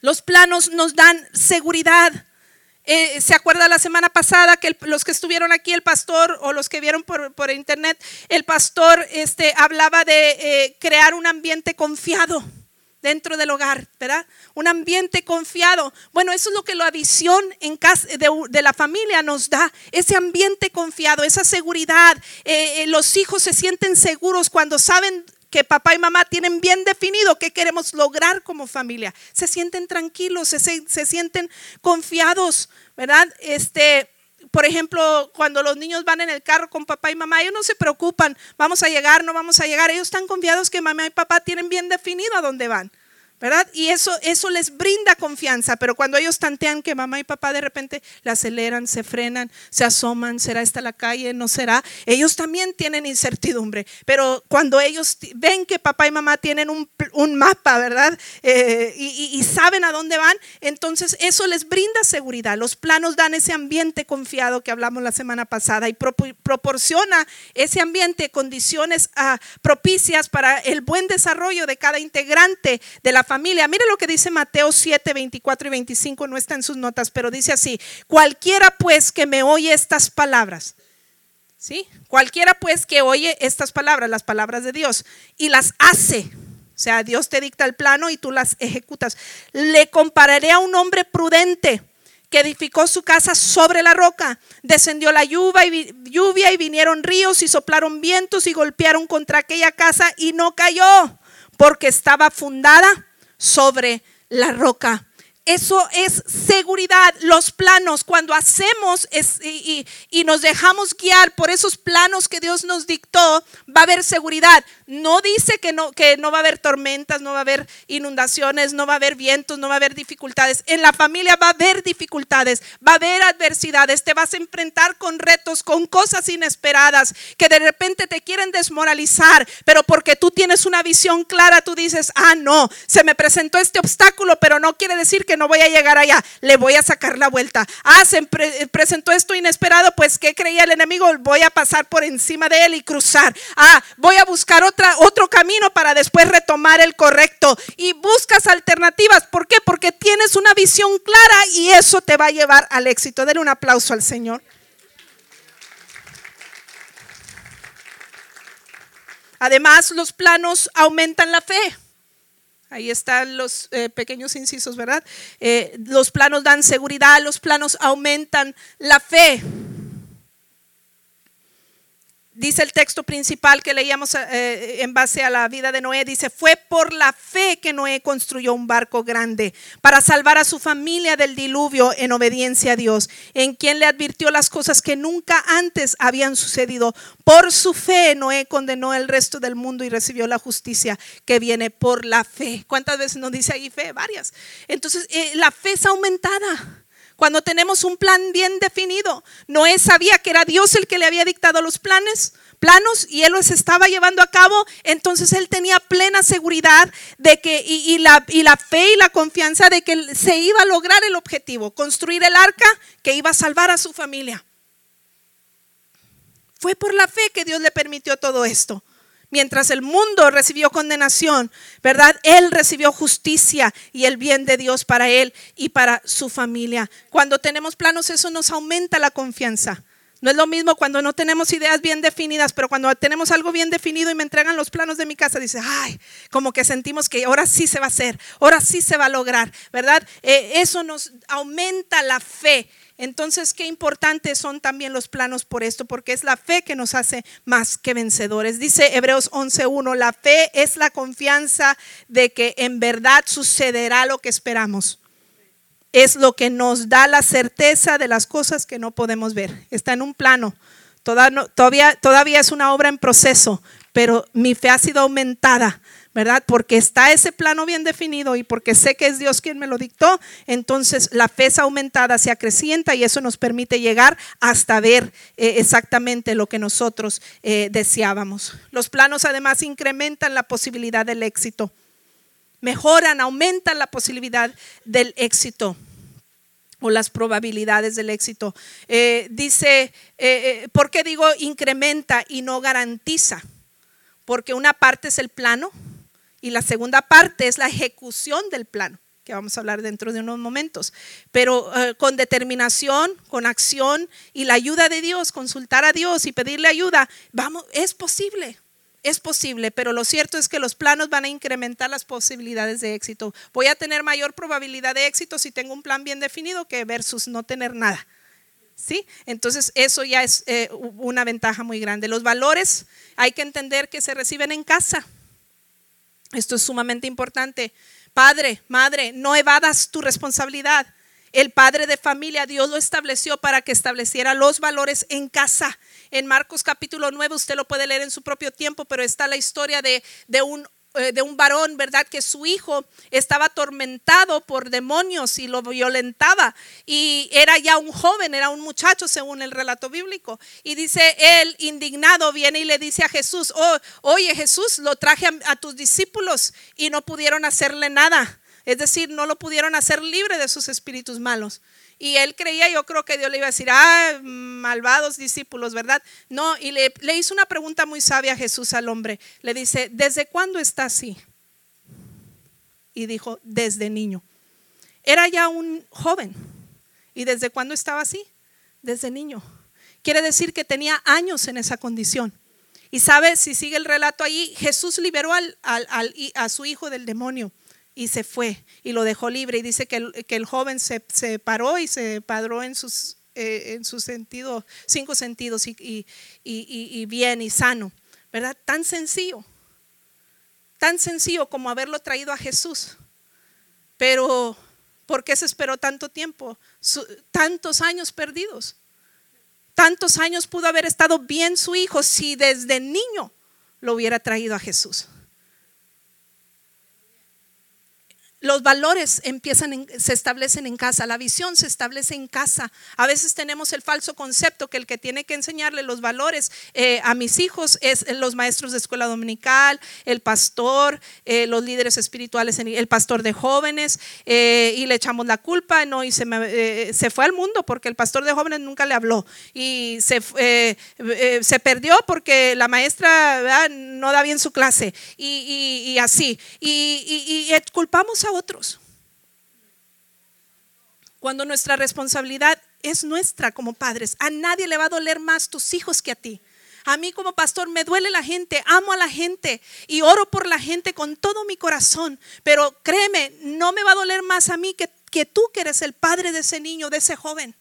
[SPEAKER 1] Los planos nos dan seguridad. Eh, ¿Se acuerda la semana pasada que los que estuvieron aquí, el pastor o los que vieron por, internet, el pastor este, hablaba de eh, crear un ambiente confiado? Dentro del hogar, ¿verdad? Un ambiente confiado. Bueno, eso es lo que la visión de, la familia nos da, ese ambiente confiado, esa seguridad. Eh, eh, los hijos se sienten seguros cuando saben que papá y mamá tienen bien definido qué queremos lograr como familia. Se sienten tranquilos, se, se sienten confiados, ¿verdad? Este, por ejemplo, cuando los niños van en el carro con papá y mamá, ellos no se preocupan, vamos a llegar, no vamos a llegar. Ellos están confiados que mamá y papá tienen bien definido a dónde van. ¿Verdad? Y eso, eso les brinda confianza, pero cuando ellos tantean que mamá y papá de repente le aceleran, se frenan, se asoman, ¿será esta la calle? ¿No será? Ellos también tienen incertidumbre, pero cuando ellos ven que papá y mamá tienen un, mapa, ¿verdad? Eh, y, saben a dónde van, entonces eso les brinda seguridad. Los planos dan ese ambiente confiado que hablamos la semana pasada y proporciona ese ambiente, condiciones ah, propicias para el buen desarrollo de cada integrante de la familia. Mire lo que dice Mateo 7, 24 y 25, no está en sus notas, pero dice así, cualquiera pues que me oye estas palabras, ¿sí? Cualquiera pues que oye estas palabras, las palabras de Dios, y las hace, o sea, Dios te dicta el plano y tú las ejecutas, le compararé a un hombre prudente que edificó su casa sobre la roca. Descendió la lluvia y, lluvia y vinieron ríos y soplaron vientos y golpearon contra aquella casa y no cayó porque estaba fundada sobre la roca. Eso es seguridad. Los planos, cuando hacemos y, y, nos dejamos guiar por esos planos que Dios nos dictó, va a haber seguridad. No dice que no, que no va a haber tormentas, no va a haber inundaciones, no va a haber vientos, no va a haber dificultades. En la familia va a haber dificultades, va a haber adversidades. Te vas a enfrentar con retos, con cosas inesperadas que de repente te quieren desmoralizar, pero porque tú tienes una visión clara, tú dices, ah, no, se me presentó este obstáculo, pero no quiere decir que no voy a llegar allá, le voy a sacar la vuelta. Ah, se presentó esto inesperado, pues ¿qué creía el enemigo? Voy a pasar por encima de él y cruzar. Ah, voy a buscar otra, otro camino para después retomar el correcto. Y buscas alternativas. ¿Por qué? Porque tienes una visión clara y eso te va a llevar al éxito. Denle un aplauso al Señor. Además, los planos aumentan la fe. Ahí están los eh, pequeños incisos, ¿verdad? Eh, los planos dan seguridad, los planos aumentan la fe dice el texto principal que leíamos eh, en base a la vida de Noé, dice, fue por la fe que Noé construyó un barco grande para salvar a su familia del diluvio en obediencia a Dios, en quien le advirtió las cosas que nunca antes habían sucedido. Por su fe Noé condenó el resto del mundo y recibió la justicia que viene por la fe. ¿Cuántas veces nos dice ahí fe? Varias. Entonces, eh, la fe es aumentada cuando tenemos un plan bien definido. Noé sabía que era Dios el que le había dictado los planes, planos y él los estaba llevando a cabo, entonces él tenía plena seguridad de que y, la, y la fe y la confianza de que se iba a lograr el objetivo, construir el arca que iba a salvar a su familia. Fue por la fe que Dios le permitió todo esto. Mientras el mundo recibió condenación, ¿verdad? Él recibió justicia y el bien de Dios para él y para su familia. Cuando tenemos planos, eso nos aumenta la confianza. No es lo mismo cuando no tenemos ideas bien definidas, pero cuando tenemos algo bien definido y me entregan los planos de mi casa, dice, ay, como que sentimos que ahora sí se va a hacer, ahora sí se va a lograr, ¿verdad? Eh, eso nos aumenta la fe entonces, qué importantes son también los planos por esto, porque es la fe que nos hace más que vencedores. Dice Hebreos 11.1, la fe es la confianza de que en verdad sucederá lo que esperamos. es lo que nos da la certeza de las cosas que no podemos ver. Está en un plano. Todavía, todavía es una obra en proceso, pero mi fe ha sido aumentada ¿verdad? Porque está ese plano bien definido y porque sé que es Dios quien me lo dictó, entonces la fe es aumentada, se acrecienta y eso nos permite llegar hasta ver eh, exactamente lo que nosotros eh, deseábamos. Los planos además incrementan la posibilidad del éxito, mejoran, aumentan la posibilidad del éxito o las probabilidades del éxito. Eh, dice, ¿por qué digo incrementa y no garantiza? Porque una parte es el plano, y la segunda parte es la ejecución del plano, que vamos a hablar dentro de unos momentos. Pero eh, con determinación, con acción y la ayuda de Dios, consultar a Dios y pedirle ayuda, vamos, es posible. Es posible, pero lo cierto es que los planos van a incrementar las posibilidades de éxito. Voy a tener mayor probabilidad de éxito si tengo un plan bien definido que versus no tener nada. ¿Sí? Entonces eso ya es eh, una ventaja muy grande. Los valores hay que entender que se reciben en casa. Esto es sumamente importante. Padre, madre, no evadas tu responsabilidad. El padre de familia, Dios lo estableció para que estableciera los valores en casa. En Marcos capítulo 9, usted lo puede leer en su propio tiempo, pero está la historia de, de un de un varón, ¿verdad? Que su hijo estaba atormentado por demonios y lo violentaba. Y era ya un joven, era un muchacho según el relato bíblico. Y dice, él indignado viene y le dice a Jesús, oh, oye Jesús, lo traje a tus discípulos y no pudieron hacerle nada. Es decir, no lo pudieron hacer libre de sus espíritus malos. Y él creía, yo creo que Dios le iba a decir, ah, malvados discípulos, ¿verdad? No, y le, hizo una pregunta muy sabia a Jesús al hombre. Le dice, ¿desde cuándo está así? Y dijo, desde niño. Era ya un joven. ¿Y desde cuándo estaba así? Desde niño. Quiere decir que tenía años en esa condición. Y sabe, si sigue el relato ahí, Jesús liberó al, a su hijo del demonio y se fue y lo dejó libre. Y dice que el, que el joven se, se, paró y se padró en sus, eh, en sus cinco sentidos y, y, y, y, bien y sano. ¿Verdad? Tan sencillo. Tan sencillo como haberlo traído a Jesús. Pero, ¿por qué se esperó tanto tiempo? tantos años perdidos. Tantos años pudo haber estado bien su hijo si desde niño lo hubiera traído a Jesús. Los valores empiezan, se establecen en casa, la visión se establece en casa. A veces tenemos el falso concepto que el que tiene que enseñarle los valores eh, a mis hijos es los maestros de escuela dominical, el pastor, eh, los líderes espirituales, el pastor de jóvenes, eh, y le echamos la culpa, no, y se, se, fue al mundo porque el pastor de jóvenes nunca le habló, y se, se perdió porque la maestra no da bien su clase, y, así, y, y culpamos a otros. Cuando nuestra responsabilidad es nuestra como padres, a nadie le va a doler más tus hijos que a ti. A mí como pastor me duele la gente, amo a la gente y oro por la gente con todo mi corazón. Pero créeme, no me va a doler más a mí que, que tú que eres el padre de ese niño, de ese joven.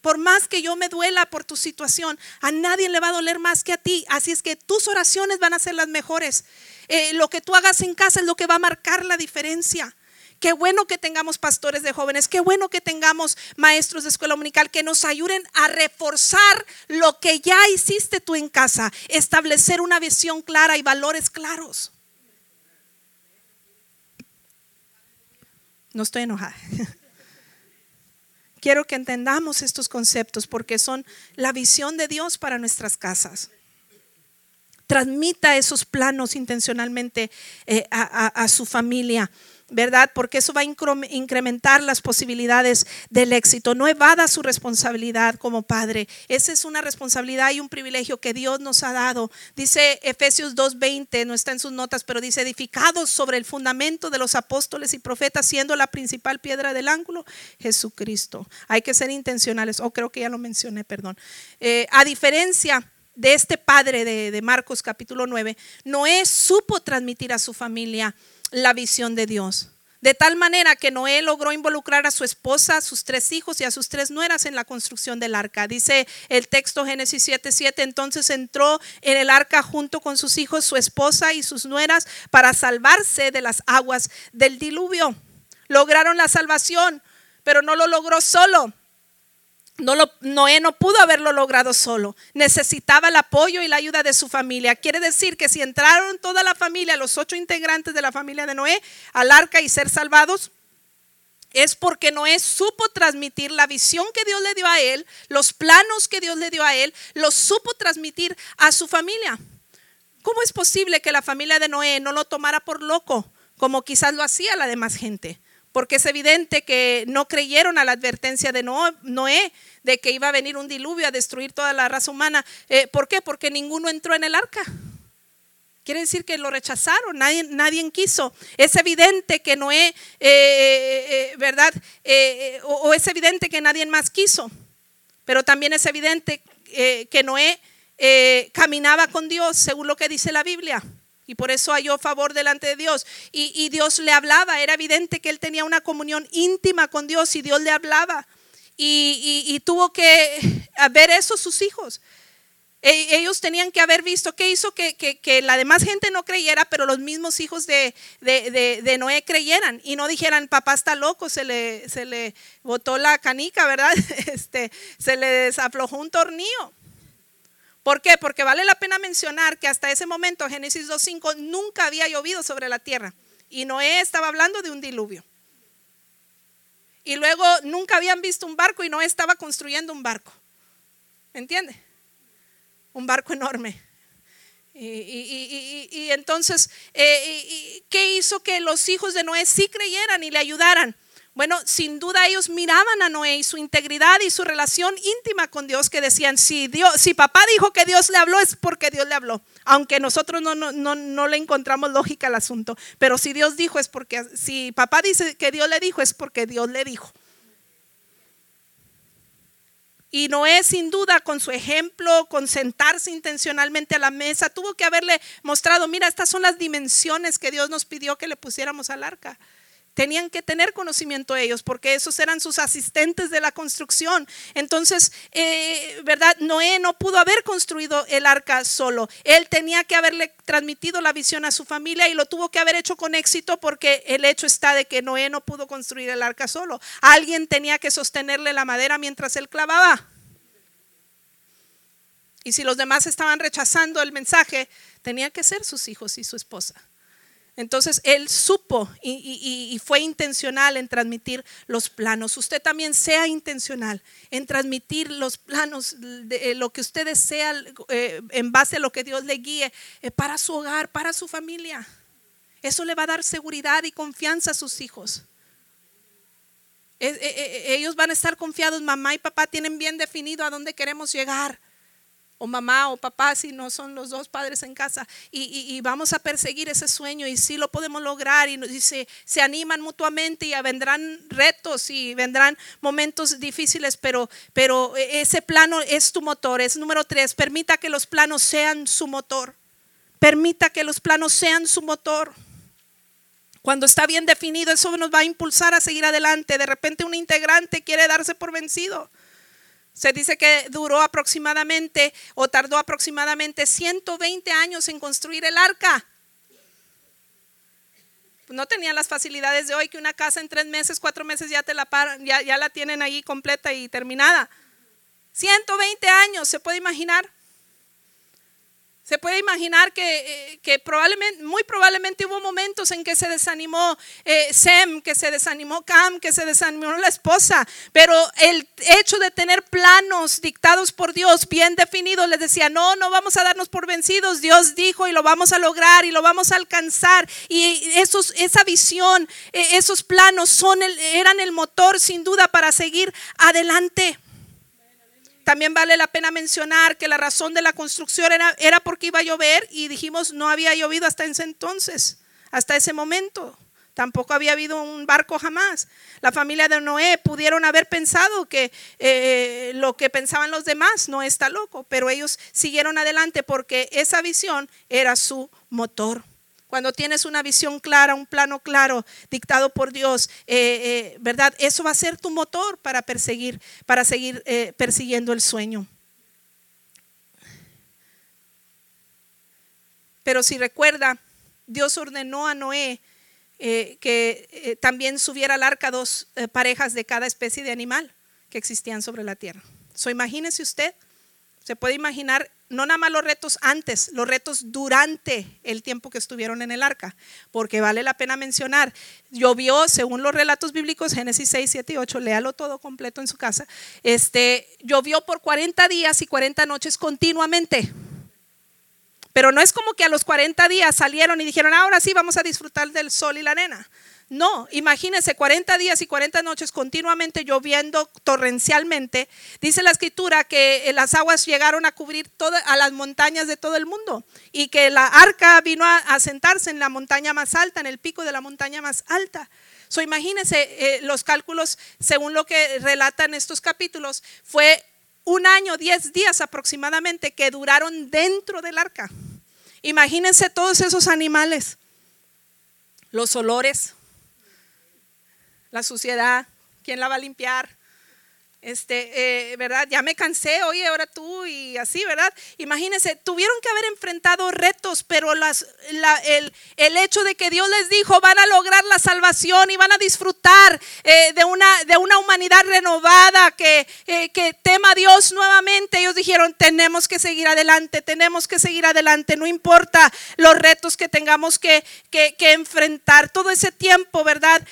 [SPEAKER 1] Por más que yo me duela por tu situación, a nadie le va a doler más que a ti. Así es que tus oraciones van a ser las mejores. Eh, lo que tú hagas en casa es lo que va a marcar la diferencia. Qué bueno que tengamos pastores de jóvenes, qué bueno que tengamos maestros de escuela dominical que nos ayuden a reforzar lo que ya hiciste tú en casa, establecer una visión clara y valores claros. No estoy enojada. (laughs) Quiero que entendamos estos conceptos porque son la visión de Dios para nuestras casas transmita esos planos intencionalmente eh, a, su familia. ¿verdad? Porque eso va a incrementar las posibilidades del éxito. No evada su responsabilidad como padre. Esa es una responsabilidad y un privilegio que Dios nos ha dado. Dice Efesios 2.20, no está en sus notas, pero dice, edificados sobre el fundamento de los apóstoles y profetas, siendo la principal piedra del ángulo, Jesucristo. Hay que ser intencionales. Oh, creo que ya lo mencioné, perdón. Eh, a diferencia de este padre de, Marcos capítulo 9, Noé supo transmitir a su familia la visión de Dios. De tal manera que Noé logró involucrar a su esposa, a sus tres hijos y a sus tres nueras en la construcción del arca. Dice el texto Génesis 7:7, entonces entró en el arca junto con sus hijos, su esposa y sus nueras para salvarse de las aguas del diluvio. Lograron la salvación pero no lo logró solo. Noé no pudo haberlo logrado solo. Necesitaba el apoyo y la ayuda de su familia. Quiere decir que si entraron toda la familia, los ocho integrantes de la familia de Noé, al arca y ser salvados, es porque Noé supo transmitir la visión que Dios le dio a él, los planos que Dios le dio a él, los supo transmitir a su familia. ¿Cómo es posible que la familia de Noé no lo tomara por loco, como quizás lo hacía la demás gente? Porque es evidente que no creyeron a la advertencia de Noé de que iba a venir un diluvio a destruir toda la raza humana. Eh, ¿Por qué? Porque ninguno entró en el arca. Quiere decir que lo rechazaron, nadie, nadie quiso. Es evidente que Noé, eh, eh, ¿verdad? o, es evidente que nadie más quiso. Pero también es evidente que Noé caminaba con Dios, según lo que dice la Biblia. Y por eso halló favor delante de Dios. Y, Dios le hablaba. Era evidente que él tenía una comunión íntima con Dios y Dios le hablaba. Y, tuvo que (laughs) ver eso sus hijos. E, ellos tenían que haber visto qué hizo que, la demás gente no creyera, pero los mismos hijos de, Noé creyeran y no dijeran, papá está loco, se le, se le botó la canica, ¿verdad? (laughs) Este, se le desaflojó un tornillo. ¿Por qué? Porque vale la pena mencionar que hasta ese momento, Génesis 2.5, nunca había llovido sobre la tierra. Y Noé estaba hablando de un diluvio. Y luego nunca habían visto un barco y Noé estaba construyendo un barco. ¿Entiende? un barco enorme. Y, entonces, eh, ¿qué hizo que los hijos de Noé sí creyeran y le ayudaran? Bueno, sin duda ellos miraban a Noé y su integridad y su relación íntima con Dios que decían, si, Dios, si papá dijo que Dios le habló es porque Dios le habló, aunque nosotros no, no, no, no le encontramos lógica al asunto, pero si Dios dijo es porque, si papá dice que Dios le dijo es porque Dios le dijo. Y Noé, sin duda, con su ejemplo, con sentarse intencionalmente a la mesa, tuvo que haberle mostrado, mira, estas son las dimensiones que Dios nos pidió que le pusiéramos al arca. Tenían que tener conocimiento ellos porque esos eran sus asistentes de la construcción. Entonces, eh, ¿verdad? Noé no pudo haber construido el arca solo. Él tenía que haberle transmitido la visión a su familia y lo tuvo que haber hecho con éxito porque el hecho está de que Noé no pudo construir el arca solo. Alguien tenía que sostenerle la madera mientras él clavaba. Y si los demás estaban rechazando el mensaje, tenía que ser sus hijos y su esposa. Entonces él supo y, fue intencional en transmitir los planos. Usted también sea intencional en transmitir los planos de lo que usted desea eh, en base a lo que Dios le guíe eh, para su hogar, para su familia. Eso le va a dar seguridad y confianza a sus hijos. Eh, ellos van a estar confiados, mamá y papá tienen bien definido a dónde queremos llegar o mamá o papá si no son los dos padres en casa y, vamos a perseguir ese sueño y si lo podemos lograr y, se, se, animan mutuamente y vendrán retos y vendrán momentos difíciles pero, pero ese plano es tu motor es número tres permita que los planos sean su motor permita que los planos sean su motor. Cuando está bien definido eso nos va a impulsar a seguir adelante de repente un integrante quiere darse por vencido se dice que duró aproximadamente o tardó aproximadamente 120 años en construir el arca. No tenían las facilidades de hoy que una casa en tres meses, cuatro meses ya, te la, ya, ya la tienen ahí completa y terminada. 120 años, ¿se puede imaginar? Se puede imaginar que, eh, probablemente, muy probablemente hubo momentos en que se desanimó eh, Sem, que se desanimó Cam, que se desanimó la esposa, pero el hecho de tener planos dictados por Dios bien definidos les decía, no, no vamos a darnos por vencidos, Dios dijo y lo vamos a lograr y lo vamos a alcanzar. Y esos, esa visión, eh, esos planos son eran el motor sin duda para seguir adelante. También vale la pena mencionar que la razón de la construcción era, era porque iba a llover y dijimos no había llovido hasta ese entonces, hasta ese momento. Tampoco había habido un barco jamás. La familia de Noé pudieron haber pensado que eh, lo que pensaban los demás no está loco, pero ellos siguieron adelante porque esa visión era su motor. Cuando tienes una visión clara, un plano claro, dictado por Dios, eh, eh, ¿verdad? Eso va a ser tu motor para perseguir, para seguir eh, persiguiendo el sueño. Pero si recuerda, Dios ordenó a Noé que también subiera al arca dos parejas de cada especie de animal que existían sobre la tierra. So, imagínese usted, se puede imaginar no nada más los retos antes, los retos durante el tiempo que estuvieron en el arca, porque vale la pena mencionar, llovió, según los relatos bíblicos, Génesis 6, 7 y 8, léalo todo completo en su casa, este, llovió por 40 días y 40 noches continuamente. Pero no es como que a los 40 días salieron y dijeron, ahora sí vamos a disfrutar del sol y la arena. No, imagínense 40 días y 40 noches continuamente lloviendo torrencialmente. Dice la escritura que eh, las aguas llegaron a cubrir todas a las montañas de todo el mundo y que la arca vino a, sentarse en la montaña más alta, en el pico de la montaña más alta. So, imagínense eh, los cálculos, según lo que relatan estos capítulos, fue un año, 10 días aproximadamente que duraron dentro del arca. Imagínense todos esos animales, los olores, la suciedad, ¿quién la va a limpiar? Este, eh, ¿verdad? Ya me cansé, oye, ahora tú y así, ¿verdad? Imagínense, tuvieron que haber enfrentado retos, pero las, el, el, hecho de que Dios les dijo, van a lograr la salvación y van a disfrutar eh, de, una, de una humanidad renovada que, eh, que tema a Dios nuevamente, ellos dijeron, tenemos que seguir adelante, tenemos que seguir adelante, no importa los retos que tengamos que, que, que enfrentar, todo ese tiempo, ¿verdad?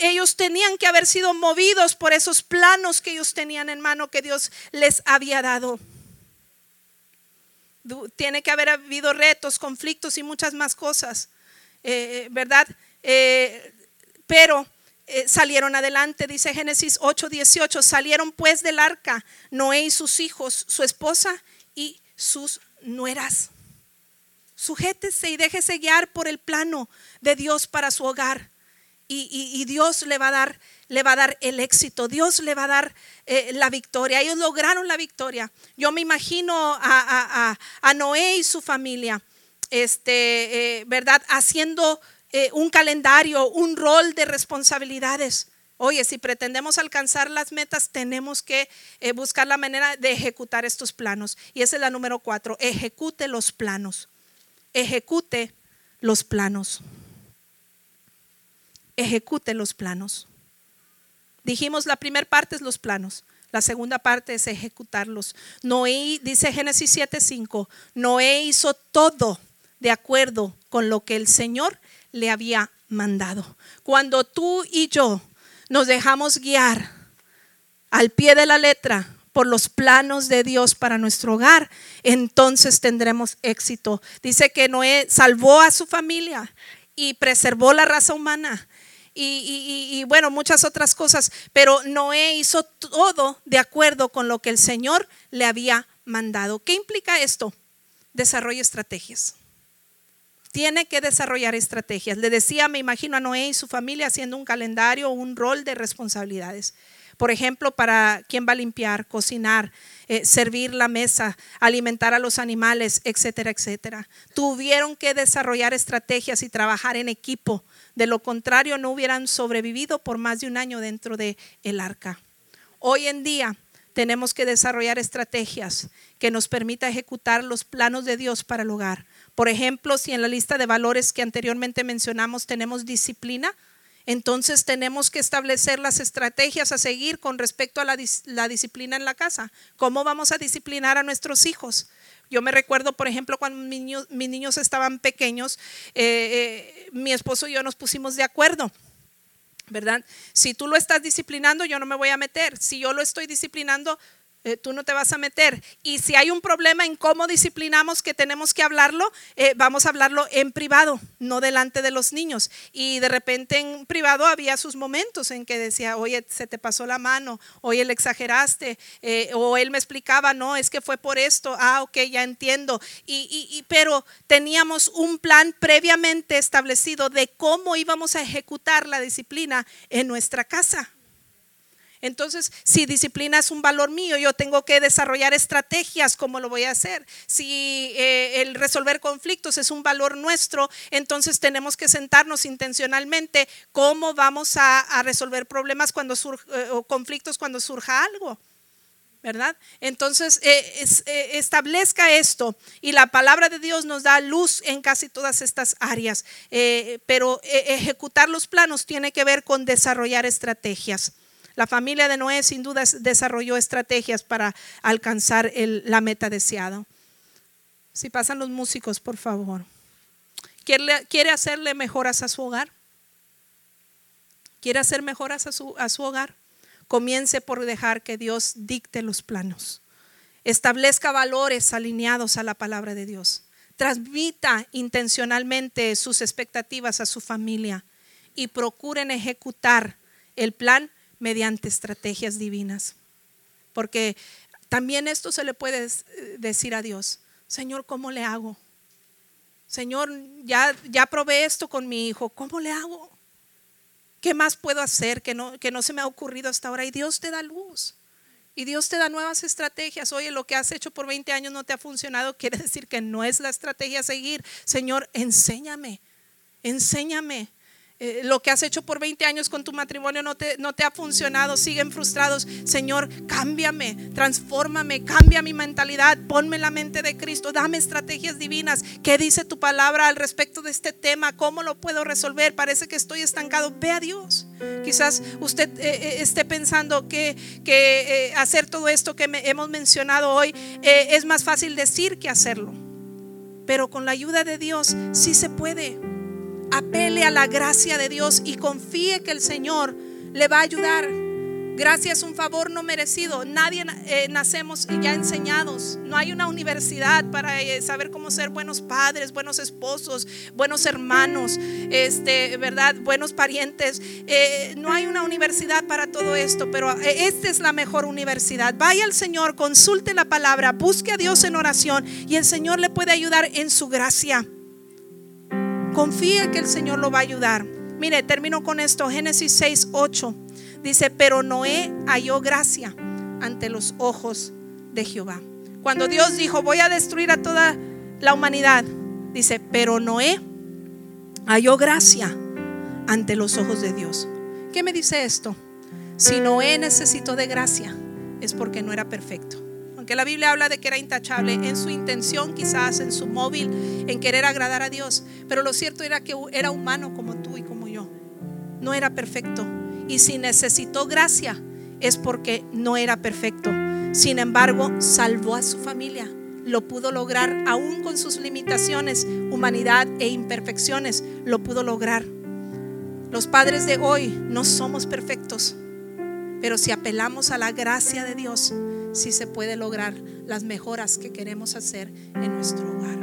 [SPEAKER 1] Ellos tenían que haber sido movidos por esos planos que ellos tenían en mano que Dios les había dado. Tiene que haber habido retos, conflictos y muchas más cosas, eh, eh, ¿verdad? Eh, pero salieron adelante, dice Génesis 8:18, salieron pues del arca Noé y sus hijos, su esposa y sus nueras. Sujétese y déjese guiar por el plano de Dios para su hogar y, Dios le va a dar le va a dar el éxito, Dios le va a dar eh, la victoria. Ellos lograron la victoria. Yo me imagino a, Noé y su familia, este, eh, ¿verdad? Haciendo eh, un calendario, un rol de responsabilidades. Oye, si pretendemos alcanzar las metas, tenemos que buscar la manera de ejecutar estos planos. Y esa es la número cuatro, ejecute los planos. Ejecute los planos ejecute los planos. Dijimos, la primera parte es los planos. La segunda parte es ejecutarlos. Noé, dice Génesis 7:5, Noé hizo todo de acuerdo con lo que el Señor le había mandado. Cuando tú y yo nos dejamos guiar al pie de la letra por los planos de Dios para nuestro hogar, entonces tendremos éxito. Dice que Noé salvó a su familia y preservó la raza humana y, bueno, muchas otras cosas, pero Noé hizo todo de acuerdo con lo que el Señor le había mandado. ¿Qué implica esto? Desarrolla estrategias. Tiene que desarrollar estrategias. Le decía, me imagino a Noé y su familia haciendo un calendario, un rol de responsabilidades. Por ejemplo, para quién va a limpiar, cocinar, eh, servir la mesa, alimentar a los animales, etcétera, etcétera. Tuvieron que desarrollar estrategias y trabajar en equipo de lo contrario, no hubieran sobrevivido por más de un año dentro de el arca. Hoy en día tenemos que desarrollar estrategias que nos permita ejecutar los planos de Dios para el hogar. Por ejemplo, si en la lista de valores que anteriormente mencionamos tenemos disciplina, entonces tenemos que establecer las estrategias a seguir con respecto a la, disciplina en la casa. ¿Cómo vamos a disciplinar a nuestros hijos? Yo me recuerdo, por ejemplo, cuando mis niños, mis estaban pequeños, eh, eh, mi esposo y yo nos pusimos de acuerdo. ¿Verdad? Si tú lo estás disciplinando, yo no me voy a meter. Si yo lo estoy disciplinando, eh, tú no te vas a meter. Y si hay un problema en cómo disciplinamos que tenemos que hablarlo, eh, vamos a hablarlo en privado, no delante de los niños. Y de repente en privado había sus momentos en que decía, oye, se te pasó la mano, oye, le exageraste, eh, o él me explicaba, no, es que fue por esto, ah, ok, ya entiendo. y, pero teníamos un plan previamente establecido de cómo íbamos a ejecutar la disciplina en nuestra casa. Entonces, si disciplina es un valor mío, yo tengo que desarrollar estrategias, ¿cómo lo voy a hacer? Si eh, el resolver conflictos es un valor nuestro, entonces tenemos que sentarnos intencionalmente cómo vamos a, resolver problemas cuando eh, o conflictos cuando surja algo. ¿verdad? Entonces, eh, establezca esto y la palabra de Dios nos da luz en casi todas estas áreas, pero ejecutar los planos tiene que ver con desarrollar estrategias. La familia de Noé sin duda desarrolló estrategias para alcanzar la meta deseada. Si pasan los músicos, por favor. ¿Quiere, quiere hacerle mejoras a su hogar? ¿Quiere hacer mejoras a su, a su hogar? Comience por dejar que Dios dicte los planos. Establezca valores alineados a la palabra de Dios. Transmita intencionalmente sus expectativas a su familia y procuren ejecutar el plan mediante estrategias divinas. Porque también esto se le puede decir a Dios, Señor, ¿cómo le hago? Señor, ya, ya probé esto con mi hijo, ¿cómo le hago? ¿Qué más puedo hacer que no, que no se me ha ocurrido hasta ahora? Y Dios te da luz. Y Dios te da nuevas estrategias. Oye, lo que has hecho por 20 años no te ha funcionado. (laughs) Quiere decir que no es la estrategia a seguir. Señor, enséñame. Enséñame. Eh, lo que has hecho por 20 años con tu matrimonio no te, no te ha funcionado, siguen frustrados. Señor, cámbiame, transfórmame, cambia mi mentalidad, ponme la mente de Cristo, dame estrategias divinas. ¿Qué dice tu palabra al respecto de este tema? ¿Cómo lo puedo resolver? Parece que estoy estancado. Ve a Dios. Quizás usted eh, eh, esté pensando que, que hacer todo esto que hemos mencionado hoy es más fácil decir que hacerlo. Pero con la ayuda de Dios sí se puede apele a la gracia de Dios y confíe que el Señor le va a ayudar. Gracia es un favor no merecido. Nadie eh, nacemos ya enseñados. No hay una universidad para eh, saber cómo ser buenos padres, buenos esposos, buenos hermanos, este, verdad, buenos parientes. Eh, no hay una universidad para todo esto, pero esta es la mejor universidad. Vaya al Señor, consulte la palabra, busque a Dios en oración y el Señor le puede ayudar en su gracia. Confíe que el Señor lo va a ayudar. Mire, termino con esto. Génesis 6, 8. Dice, pero Noé halló gracia ante los ojos de Jehová. Cuando Dios dijo, voy a destruir a toda la humanidad, dice, pero Noé halló gracia ante los ojos de Dios. ¿Qué me dice esto? Si Noé necesitó de gracia, es porque no era perfecto la Biblia habla de que era intachable en su intención, quizás en su móvil, en querer agradar a Dios. Pero lo cierto era que era humano como tú y como yo. No era perfecto. Y si necesitó gracia, es porque no era perfecto. Sin embargo, salvó a su familia. Lo pudo lograr aún con sus limitaciones, humanidad e imperfecciones. Lo pudo lograr. Los padres de hoy no somos perfectos, pero si apelamos a la gracia de Dios, si se puede lograr las mejoras que queremos hacer en nuestro hogar.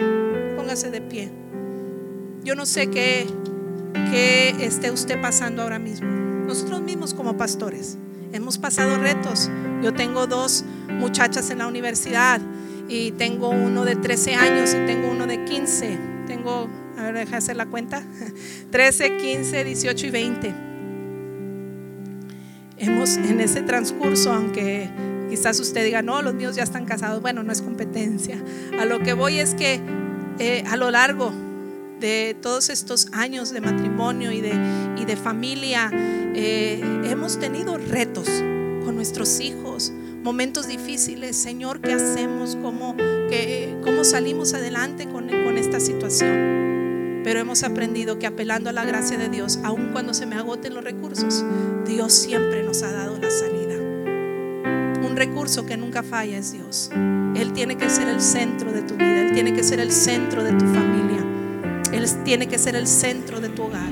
[SPEAKER 1] Póngase de pie. Yo no sé qué, qué esté usted pasando ahora mismo. Nosotros mismos como pastores hemos pasado retos. Yo tengo dos muchachas en la universidad y tengo uno de 13 años y tengo uno de 15. Tengo, a ver, deja hacer la cuenta, 13, 15, 18 y 20. Hemos en ese transcurso, aunque Quizás usted diga, no, los míos ya están casados. Bueno, no es competencia. A lo que voy es que eh, a lo largo de todos estos años de matrimonio y de, y de familia, eh, hemos tenido retos con nuestros hijos, momentos difíciles. Señor, ¿qué hacemos? ¿Cómo, cómo salimos adelante con, con esta situación? Pero hemos aprendido que apelando a la gracia de Dios, aun cuando se me agoten los recursos, Dios siempre nos ha dado la salida recurso que nunca falla es Dios. Él tiene que ser el centro de tu vida, Él tiene que ser el centro de tu familia, Él tiene que ser el centro de tu hogar.